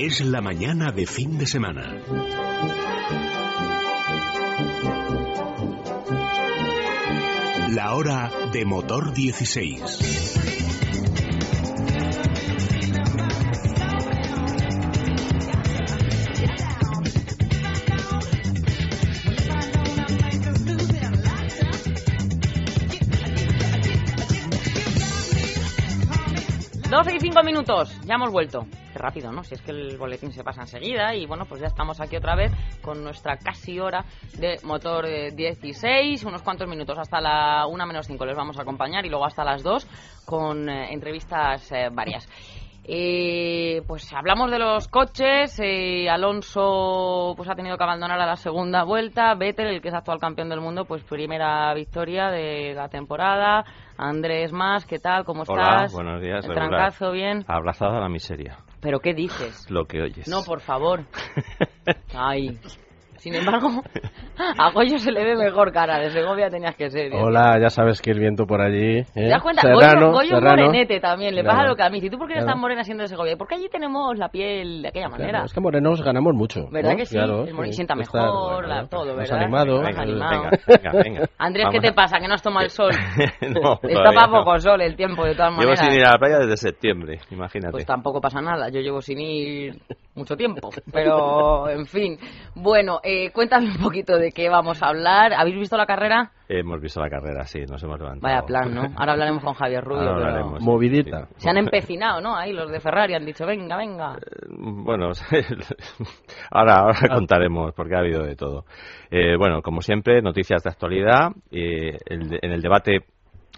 Es la mañana de fin de semana. La hora de motor 16. 12 y 5 minutos, ya hemos vuelto. Qué rápido, ¿no? Si es que el boletín se pasa enseguida y bueno, pues ya estamos aquí otra vez con nuestra casi hora de motor 16, unos cuantos minutos hasta la 1 menos 5 les vamos a acompañar y luego hasta las 2 con eh, entrevistas eh, varias. Eh, pues hablamos de los coches. Eh, Alonso pues ha tenido que abandonar a la segunda vuelta. Vettel, el que es actual campeón del mundo, pues primera victoria de la temporada. Andrés Más, ¿qué tal? ¿Cómo estás? Buenos días. El trancazo, bien. Abrazado a la miseria. ¿Pero qué dices? Lo que oyes. No, por favor. Ay, sin embargo, a Goyo se le ve mejor cara. De Segovia tenías que ser. Hola, ya sabes que el viento por allí. ¿eh? ¿Te das cuenta? Serrano, Goyo, Goyo serrano. morenete también. Le pasa Claro. lo que a mí. Si tú por qué eres Claro. tan morena siendo de Segovia? ¿Por qué allí tenemos la piel de aquella manera? Claro, es que morenos ganamos mucho. ¿Verdad ¿no? que sí? Claro, El moreno sí. sienta Estar, mejor, la- todo, ¿verdad? animado. Más Venga, animado. venga, venga, venga. Andrés, Vamos ¿qué te pasa? Que no has tomado el sol. no, Está para no. poco sol el tiempo, de todas Llevo maneras. sin ir a la playa desde septiembre, imagínate. Pues tampoco pasa nada, yo llevo sin ir mucho tiempo, pero en fin. Bueno, eh, cuéntame un poquito de qué vamos a hablar. ¿Habéis visto la carrera? Hemos visto la carrera, sí, nos hemos levantado. Vaya plan, ¿no? Ahora hablaremos con Javier Rubio. Ahora pero hablaremos. Movidita. Sí. Se han empecinado, ¿no? Ahí los de Ferrari han dicho, venga, venga. Bueno, ahora, ahora contaremos porque ha habido de todo. Eh, bueno, como siempre, noticias de actualidad. Eh, el en el debate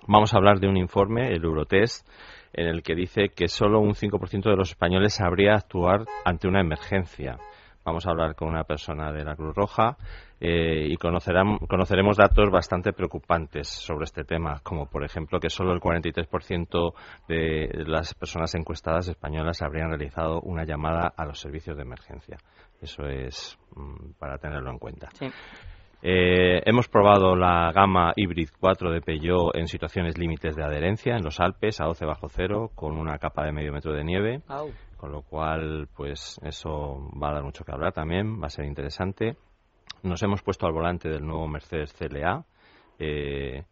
vamos a hablar de un informe, el Eurotest, en el que dice que solo un 5% de los españoles sabría actuar ante una emergencia. Vamos a hablar con una persona de la Cruz Roja eh, y conoceremos datos bastante preocupantes sobre este tema, como por ejemplo que solo el 43% de las personas encuestadas españolas habrían realizado una llamada a los servicios de emergencia. Eso es mm, para tenerlo en cuenta. Sí. Eh, hemos probado la gama Hybrid 4 de Peugeot en situaciones límites de adherencia en los Alpes a 12 bajo cero con una capa de medio metro de nieve Au. con lo cual pues eso va a dar mucho que hablar también, va a ser interesante. Nos hemos puesto al volante del nuevo Mercedes CLA, eh,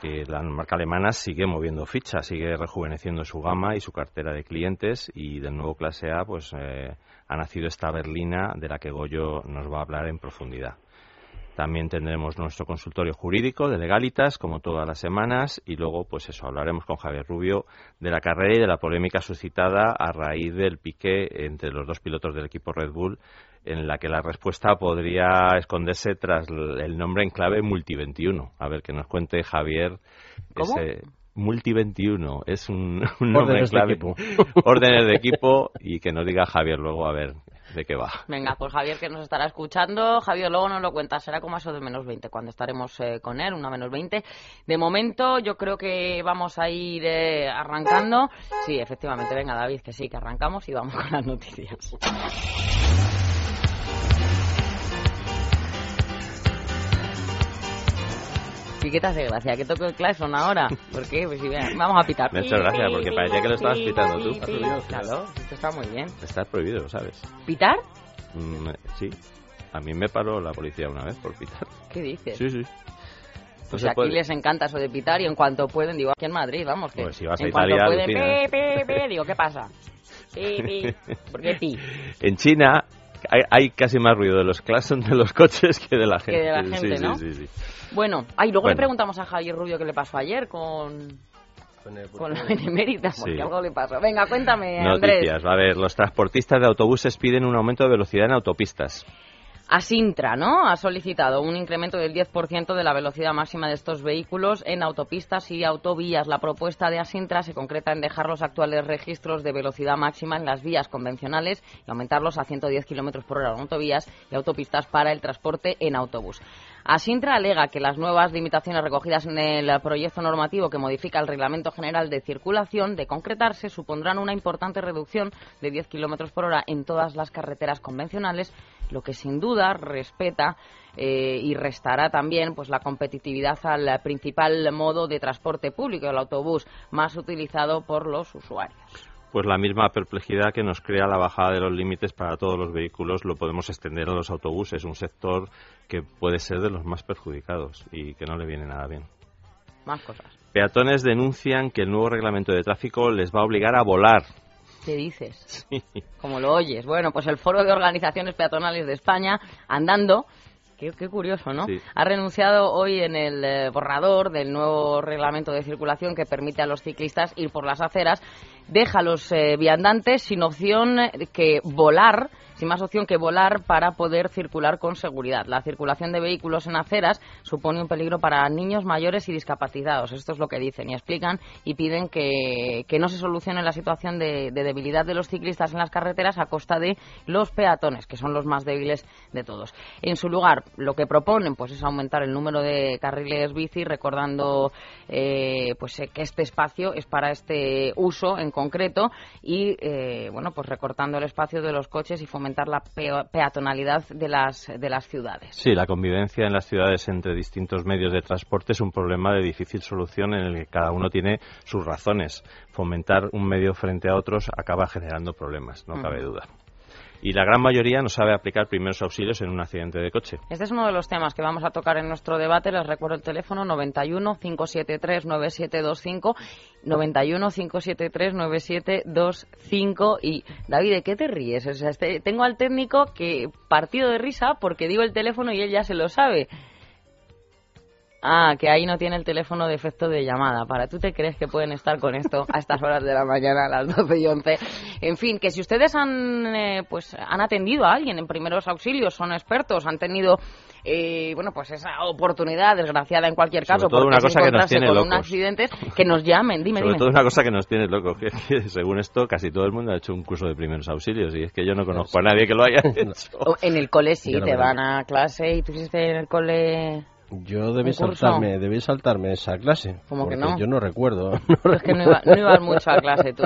que la marca alemana sigue moviendo fichas, sigue rejuveneciendo su gama y su cartera de clientes y del nuevo clase A pues eh, ha nacido esta berlina de la que Goyo nos va a hablar en profundidad. También tendremos nuestro consultorio jurídico de legalitas, como todas las semanas, y luego, pues eso, hablaremos con Javier Rubio de la carrera y de la polémica suscitada a raíz del pique entre los dos pilotos del equipo Red Bull, en la que la respuesta podría esconderse tras el nombre en clave Multi21. A ver, que nos cuente Javier ¿Cómo? ese Multi21 es un, un nombre Órdenes en de clave, equipo. órdenes de equipo y que nos diga Javier luego a ver de va. Venga, pues Javier que nos estará escuchando. Javier luego nos lo cuenta, será como eso de menos 20 cuando estaremos eh, con él, una menos 20. De momento yo creo que vamos a ir eh, arrancando. Sí, efectivamente, venga David, que sí, que arrancamos y vamos con las noticias. ¿Y qué te hace gracia? ¿Que toque el claxon ahora? ¿Por qué? Pues sí, venga, vamos a pitar. Me ha hecho gracia, porque parecía que lo estabas pitando tú. Claro, esto está muy bien. Está prohibido, lo ¿sabes? ¿Pitar? Mm, sí. A mí me paró la policía una vez por pitar. ¿Qué dices? Sí, sí. No Pues se aquí puede. les encanta eso de pitar y en cuanto pueden, digo, aquí en Madrid, vamos, que Pues si vas a en Italia, cuanto pueden, pi, pi, pi, digo, ¿qué pasa? Pi, pi. ¿Por qué pi? En China hay, hay casi más ruido de los claxons de los coches que de la gente. de la gente, sí, ¿no? sí, sí. Bueno, ay, luego le preguntamos a Javier Rubio qué le pasó ayer con, con la benemérita, porque Sí. algo le pasó. Venga, cuéntame, Andrés. Noticias. A ver, los transportistas de autobuses piden un aumento de velocidad en autopistas. Asintra, ¿no? Ha solicitado un incremento del 10% de la velocidad máxima de estos vehículos en autopistas y autovías. La propuesta de Asintra se concreta en dejar los actuales registros de velocidad máxima en las vías convencionales y aumentarlos a 110 kilómetros por hora en autovías y autopistas para el transporte en autobús. Asintra alega que las nuevas limitaciones recogidas en el proyecto normativo que modifica el Reglamento General de Circulación, de concretarse, supondrán una importante reducción de 10 kilómetros por hora en todas las carreteras convencionales, lo que sin duda respeta eh, y restará también pues la competitividad al principal modo de transporte público, el autobús más utilizado por los usuarios. Pues la misma perplejidad que nos crea la bajada de los límites para todos los vehículos lo podemos extender a los autobuses, un sector que puede ser de los más perjudicados y que no le viene nada bien. Más cosas. Peatones denuncian que el nuevo reglamento de tráfico les va a obligar a volar. ¿Qué dices? Como lo oyes. Bueno, pues el Foro de Organizaciones Peatonales de España, andando, Qué, curioso, ¿no? Ha renunciado hoy en el eh, borrador del nuevo reglamento de circulación que permite a los ciclistas ir por las aceras. Deja a los eh, viandantes sin opción que volar sin más opción que volar para poder circular con seguridad. La circulación de vehículos en aceras supone un peligro para niños mayores y discapacitados. Esto es lo que dicen y explican y piden que, no se solucione la situación de, debilidad de los ciclistas en las carreteras a costa de los peatones, que son los más débiles de todos. En su lugar, lo que proponen pues es aumentar el número de carriles bici, recordando eh, pues que este espacio es para este uso en concreto y eh, bueno pues recortando el espacio de los coches y fomentando la peatonalidad de las, de las ciudades. Sí, la convivencia en las ciudades entre distintos medios de transporte es un problema de difícil solución en el que cada uno tiene sus razones. Fomentar un medio frente a otros acaba generando problemas, no cabe duda y la gran mayoría no sabe aplicar primeros auxilios en un accidente de coche. Este es uno de los temas que vamos a tocar en nuestro debate. Les recuerdo el teléfono 91 573 9725 91 573 9725 y David, ¿de qué te ríes? O sea, este, tengo al técnico que partido de risa porque digo el teléfono y él ya se lo sabe. Ah, que ahí no tiene el teléfono de efecto de llamada. ¿Para tú te crees que pueden estar con esto a estas horas de la mañana, a las 12 y 11? En fin, que si ustedes han, eh, pues, han atendido a alguien en primeros auxilios, son expertos, han tenido eh, bueno, pues esa oportunidad desgraciada en cualquier caso, porque una cosa que nos tiene locos. un accidente, que nos llamen, dime, Sobre todo una cosa que nos tiene locos, que, según esto casi todo el mundo ha hecho un curso de primeros auxilios y es que yo no conozco a nadie que lo haya hecho. En el cole sí, te van a clase y tú hiciste en el cole yo debí saltarme, debí saltarme esa clase. ¿Cómo que no? Yo no recuerdo. es que no, ibas mucho a clase tú.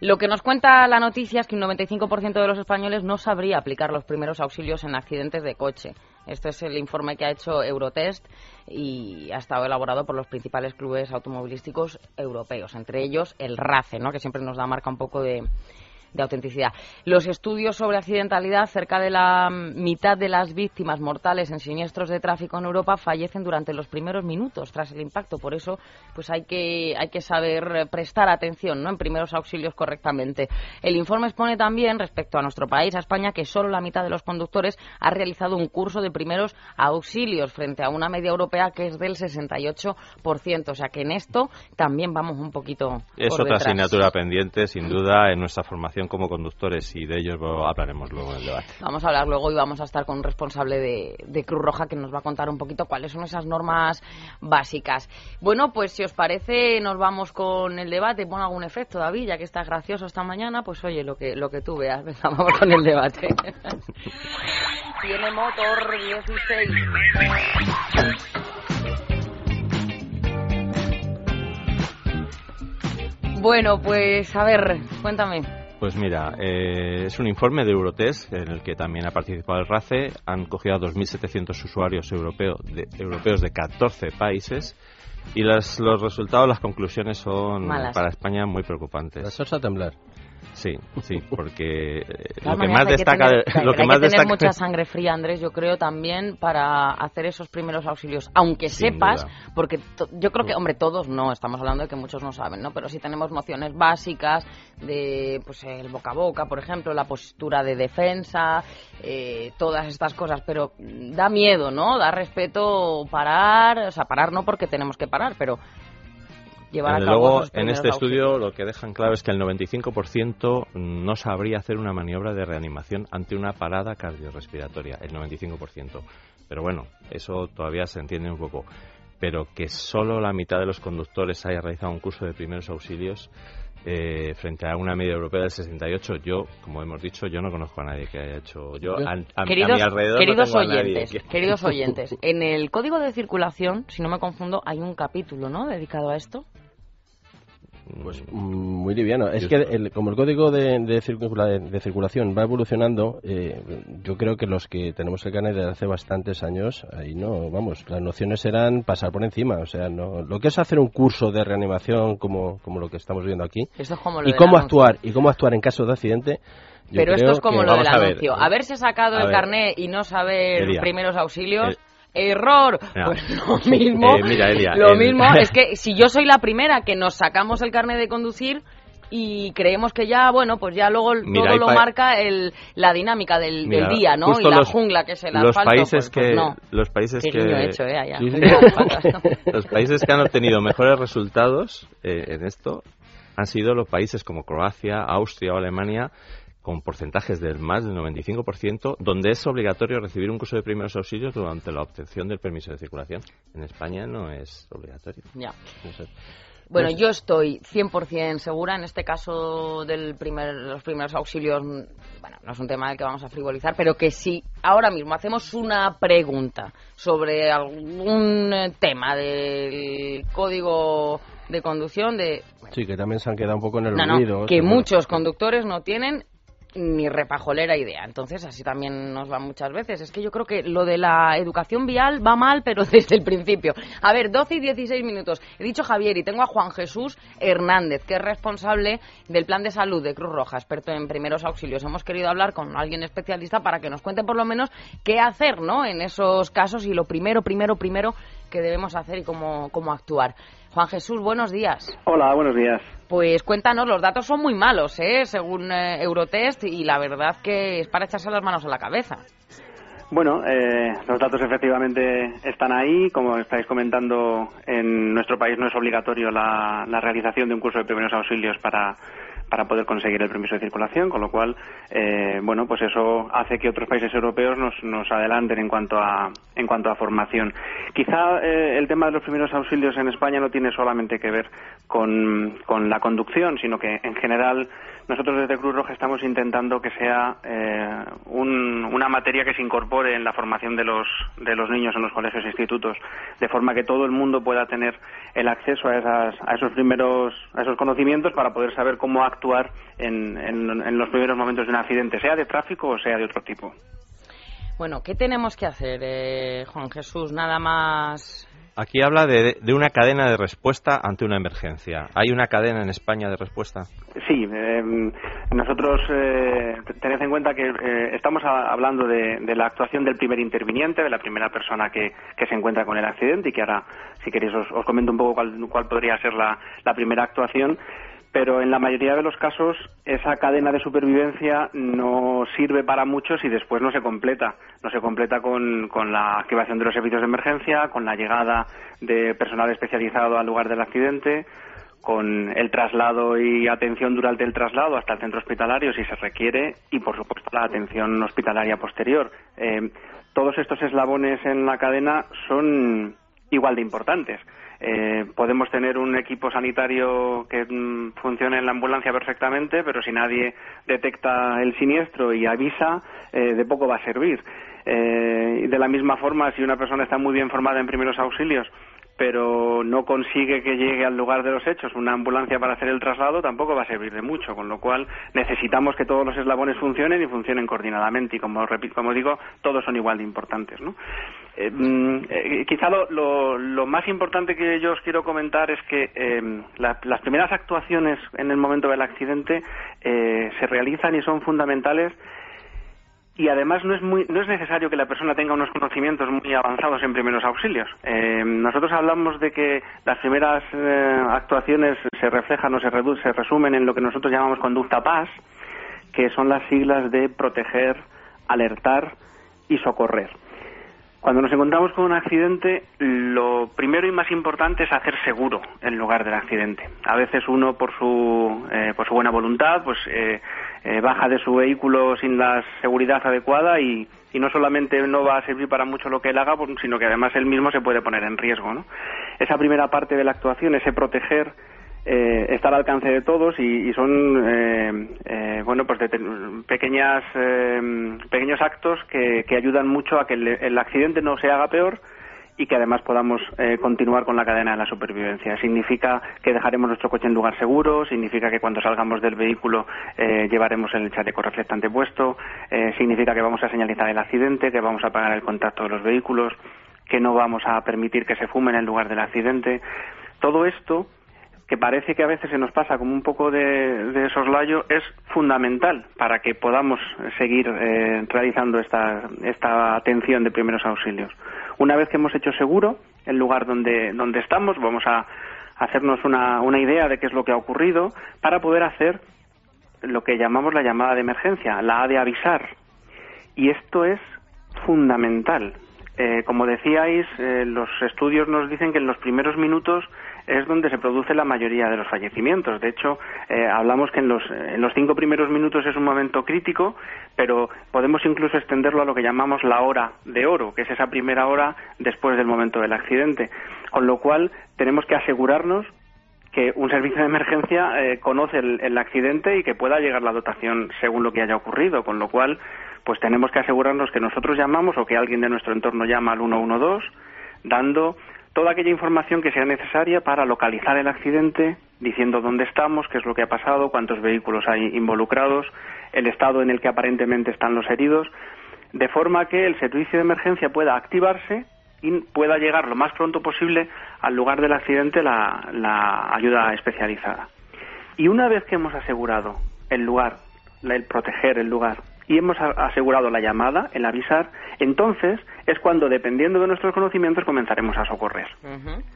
Lo que nos cuenta la noticia es que un 95% de los españoles no sabría aplicar los primeros auxilios en accidentes de coche. Este es el informe que ha hecho Eurotest y ha estado elaborado por los principales clubes automovilísticos europeos, entre ellos el RACE, ¿no? que siempre nos da marca un poco de, de autenticidad. Los estudios sobre accidentalidad, cerca de la mitad de las víctimas mortales en siniestros de tráfico en Europa fallecen durante los primeros minutos tras el impacto. Por eso, pues hay que, hay que saber prestar atención ¿no? en primeros auxilios correctamente. El informe expone también, respecto a nuestro país, a España, que solo la mitad de los conductores ha realizado un curso de primeros auxilios frente a una media europea que es del 68%. O sea que en esto también vamos un poquito. Es otra asignatura pendiente, sin duda, en nuestra formación como conductores y de ellos hablaremos luego en el debate. Vamos a hablar luego y vamos a estar con un responsable de, Cruz Roja que nos va a contar un poquito cuáles son esas normas básicas. Bueno, pues si os parece nos vamos con el debate. Pon algún efecto, David, ya que estás gracioso esta mañana, pues oye, lo que, lo que tú veas. Vamos con el debate. Tiene motor 16. Bueno, pues a ver, cuéntame. Pues mira, eh, es un informe de Eurotest en el que también ha participado el RACE. Han cogido a 2.700 usuarios europeos de, europeos de 14 países y las, los resultados, las conclusiones son para España muy preocupantes. Las a temblar. Sí, sí, porque eh, lo que más destaca, lo que, más tener mucha sangre fría, Andrés, yo creo también para hacer esos primeros auxilios, aunque sepas, porque yo creo que, hombre, todos no, estamos hablando de que muchos no saben, ¿no? Pero sí tenemos nociones básicas de, pues, el boca a boca, por ejemplo, la postura de defensa, eh, todas estas cosas, pero da miedo, ¿no? Da respeto parar, o sea, parar no porque tenemos que parar, pero Luego, en este estudio lo que dejan claro es que el 95% no sabría hacer una maniobra de reanimación ante una parada cardiorrespiratoria, el 95%. Pero bueno, eso todavía se entiende un poco. Pero que solo la mitad de los conductores haya realizado un curso de primeros auxilios eh, frente a una media europea del 68, yo, como hemos dicho, yo no conozco a nadie que haya hecho. Yo, a, queridos, mi alrededor queridos no oyentes, queridos oyentes, en el código de circulación, si no me confundo, hay un capítulo, ¿no? Dedicado a esto. Pues mm, muy liviano. Es que como el código de, de, circulación va evolucionando, eh, yo creo que los que tenemos el carnet de hace bastantes años, ahí no, vamos, las nociones eran pasar por encima. O sea, no, lo que es hacer un curso de reanimación como, como lo que estamos viendo aquí, y cómo actuar y cómo actuar en caso de accidente. Pero esto es como lo del anuncio. Haberse sacado el carnet y no saber primeros auxilios error. Pues lo mismo, eh, lo mismo es que si yo soy la primera que nos sacamos el carnet de conducir y creemos que ya, bueno, pues ya luego todo lo marca el, la dinámica del, día, ¿no? Y la jungla que es el los asfalto, países pues, que no. los países que hecho, eh, los países que han obtenido mejores resultados eh, en esto han sido los países como Croacia, Austria o Alemania con porcentajes del más del 95%, donde es obligatorio recibir un curso de primeros auxilios durante la obtención del permiso de circulación. En España no es obligatorio. Ya. Bueno, yo estoy 100% segura, en este caso del primer, los primeros auxilios, bueno, no es un tema del que vamos a frivolizar, pero que si ahora mismo hacemos una pregunta sobre algún tema del código de conducción de... sí, que también se han quedado un poco en el olvido. que muchos conductores no tienen ni repajolera idea. Entonces, así también nos va muchas veces. Es que yo creo que lo de la educación vial va mal, pero desde el principio. A ver, 12 y 16 minutos. He dicho Javier y tengo a Juan Jesús Hernández, que es responsable del plan de salud de Cruz Roja, experto en primeros auxilios. Hemos querido hablar con alguien especialista para que nos cuente por lo menos qué hacer, ¿no? En esos casos y lo primero, primero, primero que debemos hacer y cómo, cómo actuar. Juan Jesús, buenos días. Hola, buenos días. Pues cuéntanos, los datos son muy malos, ¿eh? según eh, Eurotest, y la verdad que es para echarse las manos a la cabeza. Bueno, eh, los datos efectivamente están ahí. Como estáis comentando, en nuestro país no es obligatorio la, la realización de un curso de primeros auxilios para para poder conseguir el permiso de circulación, con lo cual, eh, bueno, pues eso hace que otros países europeos nos, nos adelanten en cuanto a, en cuanto a formación. Quizá eh, el tema de los primeros auxilios en España no tiene solamente que ver con, con la conducción, sino que en general nosotros desde Cruz Roja estamos intentando que sea eh, una materia que se incorpore en la formación de los, de los niños en los colegios e institutos, de forma que todo el mundo pueda tener el acceso a, esas, a esos primeros a esos conocimientos para poder saber cómo actuar en, en los primeros momentos de un accidente, sea de tráfico o sea de otro tipo. Bueno, ¿qué tenemos que hacer, eh, Juan Jesús? Nada más Aquí habla de, una cadena de respuesta ante una emergencia. ¿Hay una cadena en España de respuesta? Sí, em, nosotros eh, tened en cuenta que eh, estamos hablando de, la actuación del primer interviniente, de la primera persona que, se encuentra con el accidente y que ahora, si queréis, os, comento un poco cuál, podría ser la primera actuación pero en la mayoría de los casos esa cadena de supervivencia no sirve para mucho si después no se completa. No se completa con, con, la activación de los servicios de emergencia, con la llegada de personal especializado al lugar del accidente, con el traslado y atención durante el traslado hasta el centro hospitalario si se requiere y, por supuesto, la atención hospitalaria posterior. Eh, todos estos eslabones en la cadena son igual de importantes. Eh, podemos tener un equipo sanitario que mm, funcione en la ambulancia perfectamente, pero si nadie detecta el siniestro y avisa, eh, de poco va a servir. Eh, de la misma forma, si una persona está muy bien formada en primeros auxilios, pero no consigue que llegue al lugar de los hechos una ambulancia para hacer el traslado, tampoco va a servir de mucho, con lo cual necesitamos que todos los eslabones funcionen y funcionen coordinadamente y como, como digo, todos son igual de importantes. ¿no? Eh, mm, eh, quizá lo, lo, más importante que yo os quiero comentar es que eh, las primeras actuaciones en el momento del accidente se realizan y son fundamentales y además no es, muy, no es necesario que la persona tenga unos conocimientos muy avanzados en primeros auxilios. Eh, nosotros hablamos de que las primeras eh, actuaciones se reflejan o se, se resumen en lo que nosotros llamamos conducta paz, que son las siglas de proteger, alertar y socorrer. Cuando nos encontramos con un accidente, lo primero y más importante es hacer seguro el lugar del accidente. A veces uno, por su, eh, por su buena voluntad, pues eh, eh, baja de su vehículo sin la seguridad adecuada y, y, no solamente no va a servir para mucho lo que él haga, pues, sino que además él mismo se puede poner en riesgo. ¿no? Esa primera parte de la actuación, ese proteger eh, está al alcance de todos y, son eh, eh, bueno pues pequeñas pequeños actos que, ayudan mucho a que el, accidente no se haga peor y que además podamos eh, continuar con la cadena de la supervivencia. Significa que dejaremos nuestro coche en lugar seguro, significa que cuando salgamos del vehículo eh, llevaremos el chaleco reflectante puesto, eh, significa que vamos a señalizar el accidente, que vamos a apagar el contacto de los vehículos, que no vamos a permitir que se fume en el lugar del accidente. Todo esto que parece que a veces se nos pasa como un poco de, soslayo, es fundamental para que podamos seguir realizando esta, esta atención de primeros auxilios. Una vez que hemos hecho seguro el lugar donde, donde estamos, vamos a hacernos una, una idea de qué es lo que ha ocurrido para poder hacer lo que llamamos la llamada de emergencia, la A de avisar. Y esto es fundamental. Eh, como decíais, eh, los estudios nos dicen que en los primeros minutos es donde se produce la mayoría de los fallecimientos. De hecho, eh, hablamos que en los, en los cinco primeros minutos es un momento crítico, pero podemos incluso extenderlo a lo que llamamos la hora de oro, que es esa primera hora después del momento del accidente. Con lo cual, tenemos que asegurarnos que un servicio de emergencia eh, conoce el, el, accidente y que pueda llegar la dotación según lo que haya ocurrido, con lo cual pues tenemos que asegurarnos que nosotros llamamos o que alguien de nuestro entorno llama al 112 dando toda aquella información que sea necesaria para localizar el accidente, diciendo dónde estamos, qué es lo que ha pasado, cuántos vehículos hay involucrados, el estado en el que aparentemente están los heridos, de forma que el servicio de emergencia pueda activarse y pueda llegar lo más pronto posible al lugar del accidente la, ayuda especializada. Y una vez que hemos asegurado el lugar, el proteger el lugar y hemos asegurado la llamada, el avisar, entonces es cuando, dependiendo de nuestros conocimientos, comenzaremos a socorrer.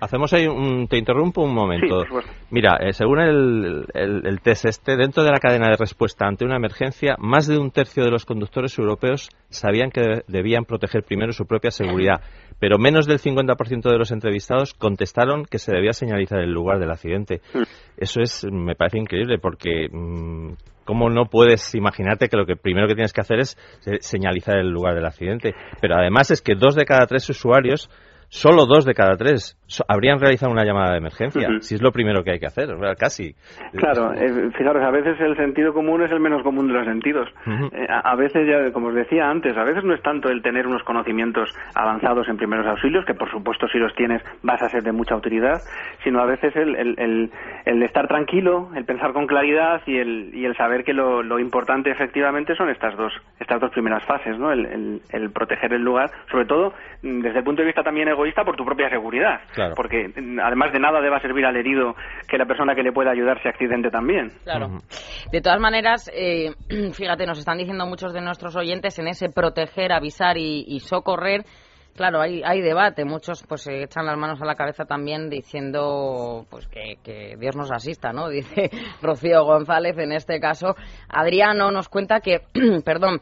Hacemos ahí un... Te interrumpo un momento. Mira, eh, según el, el, test este, dentro de la cadena de respuesta ante una emergencia, más de un tercio de los conductores europeos sabían que debían proteger primero su propia seguridad, pero menos del 50% de los entrevistados contestaron que se debía señalizar el lugar del accidente. Mm. Eso es, me parece increíble, porque mm, ¿Cómo no puedes imaginarte que lo que primero que tienes que hacer es señalizar el lugar del accidente? Pero además es que dos de cada tres usuarios solo dos de cada tres habrían realizado una llamada de emergencia, si es lo primero que hay que hacer, casi. Claro, eh, fijaros, a veces el sentido común es el menos común de los sentidos. Eh, a, veces, ya, como os decía antes, a veces no es tanto el tener unos conocimientos avanzados en primeros auxilios, que por supuesto si los tienes vas a ser de mucha autoridad, sino a veces el, el, el, estar tranquilo, el pensar con claridad y el, y el saber que lo, lo importante efectivamente son estas dos, estas dos primeras fases, ¿no? El, el, proteger el lugar, sobre todo mm, desde el punto de vista también egoísta por tu propia seguridad. Porque mm, además de nada deba servir al herido que la persona que le pueda ayudar se accidente también. Claro. De todas maneras, eh, fíjate, nos están diciendo muchos de nuestros oyentes en ese proteger, avisar y, socorrer. Claro, hay, hay debate. Muchos pues se echan las manos a la cabeza también diciendo pues que, que, Dios nos asista, ¿no? Dice Rocío González en este caso. Adriano nos cuenta que, perdón,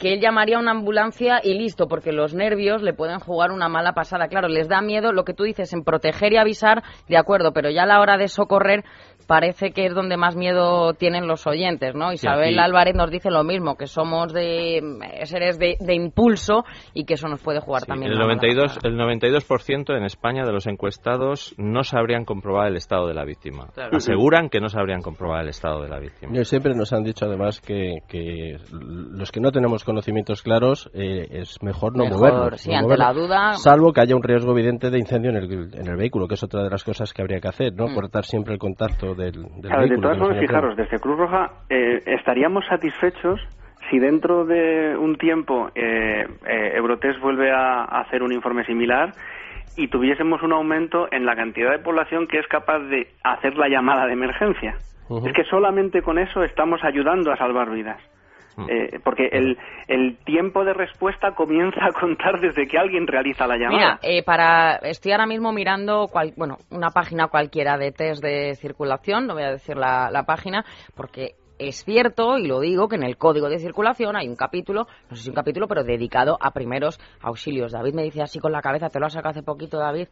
que él llamaría una ambulancia y listo, porque los nervios le pueden jugar una mala pasada. Claro, les da miedo lo que tú dices en proteger y avisar, de acuerdo, pero ya a la hora de socorrer parece que es donde más miedo tienen los oyentes, ¿no? Isabel Álvarez nos dice lo mismo, que somos de seres de, impulso y que eso nos puede jugar también. El 92, el 92% en España de los encuestados no sabrían comprobar el estado de la víctima. Aseguran que no sabrían comprobar el estado de la víctima. siempre nos han dicho además que, que los que no tenemos conocimientos claros eh, es mejor no movernos. ante la duda. Salvo que haya un riesgo evidente de incendio en el, en el vehículo, que es otra de las cosas que habría que hacer, ¿no? Mm. Cortar siempre el contacto de todas formas, fijaros, desde Cruz Roja eh, estaríamos satisfechos si dentro de un tiempo eh, eh, Eurotest vuelve a, hacer un informe similar y tuviésemos un aumento en la cantidad de población que es capaz de hacer la llamada de emergencia. Es que solamente con eso estamos ayudando a salvar vidas. Mm. Eh, porque el, el tiempo de respuesta comienza a contar desde que alguien realiza la llamada. Mira, eh, para, estoy ahora mismo mirando bueno, una página cualquiera de test de circulación, no voy a decir la, la página, porque es cierto, y lo digo, que en el código de circulación hay un capítulo, no sé si un capítulo, pero dedicado a primeros auxilios. David me dice así con la cabeza, ¿te lo has sacado hace poquito, David?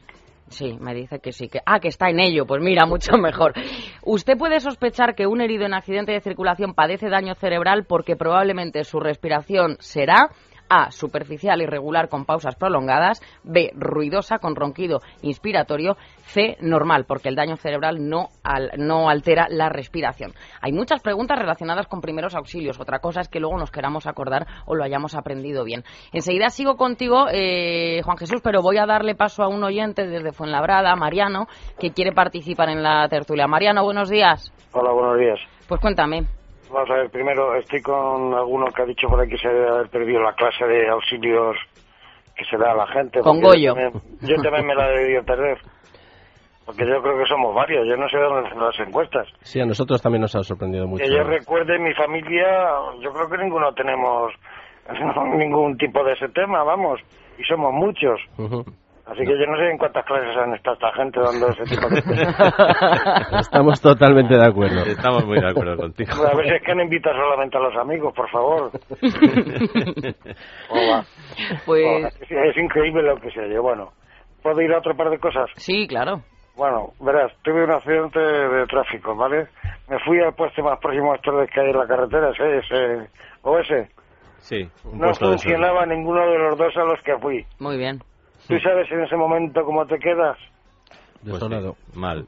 Sí, me dice que sí, que ah, que está en ello, pues mira, mucho mejor. Usted puede sospechar que un herido en accidente de circulación padece daño cerebral porque probablemente su respiración será A. Superficial, irregular, con pausas prolongadas. B. Ruidosa, con ronquido inspiratorio. C. Normal, porque el daño cerebral no, no altera la respiración. Hay muchas preguntas relacionadas con primeros auxilios. Otra cosa es que luego nos queramos acordar o lo hayamos aprendido bien. Enseguida sigo contigo, eh, Juan Jesús, pero voy a darle paso a un oyente desde Fuenlabrada, Mariano, que quiere participar en la tertulia. Mariano, buenos días. Hola, buenos días. Pues cuéntame. Vamos a ver, primero estoy con alguno que ha dicho por ahí que se debe haber perdido la clase de auxilios que se da a la gente. Con Goyo. Yo también, me la he debido perder. Porque yo creo que somos varios, yo no sé dónde están las encuestas. Sí, a nosotros también nos ha sorprendido mucho. Que yo recuerde, mi familia, yo creo que ninguno tenemos ningún tipo de ese tema, vamos, y somos muchos. Así que yo no sé en cuántas clases han estado esta gente dando ese tipo de cosas. Estamos totalmente de acuerdo. Estamos muy de acuerdo contigo. a ver si es que no invitas solamente a los amigos, por favor. Pues... es increíble lo que se oye. Bueno, ¿puedo ir a otro par de cosas? Sí, claro. Bueno, verás, tuve un accidente de tráfico, ¿vale? Me fui al puesto más próximo a ustedes que hay en la carretera, ese, ese o ese. Sí, no funcionaba ninguno de los dos a los que fui. Muy bien. ¿Tú sabes en ese momento cómo te quedas? Desolado. Pues mal.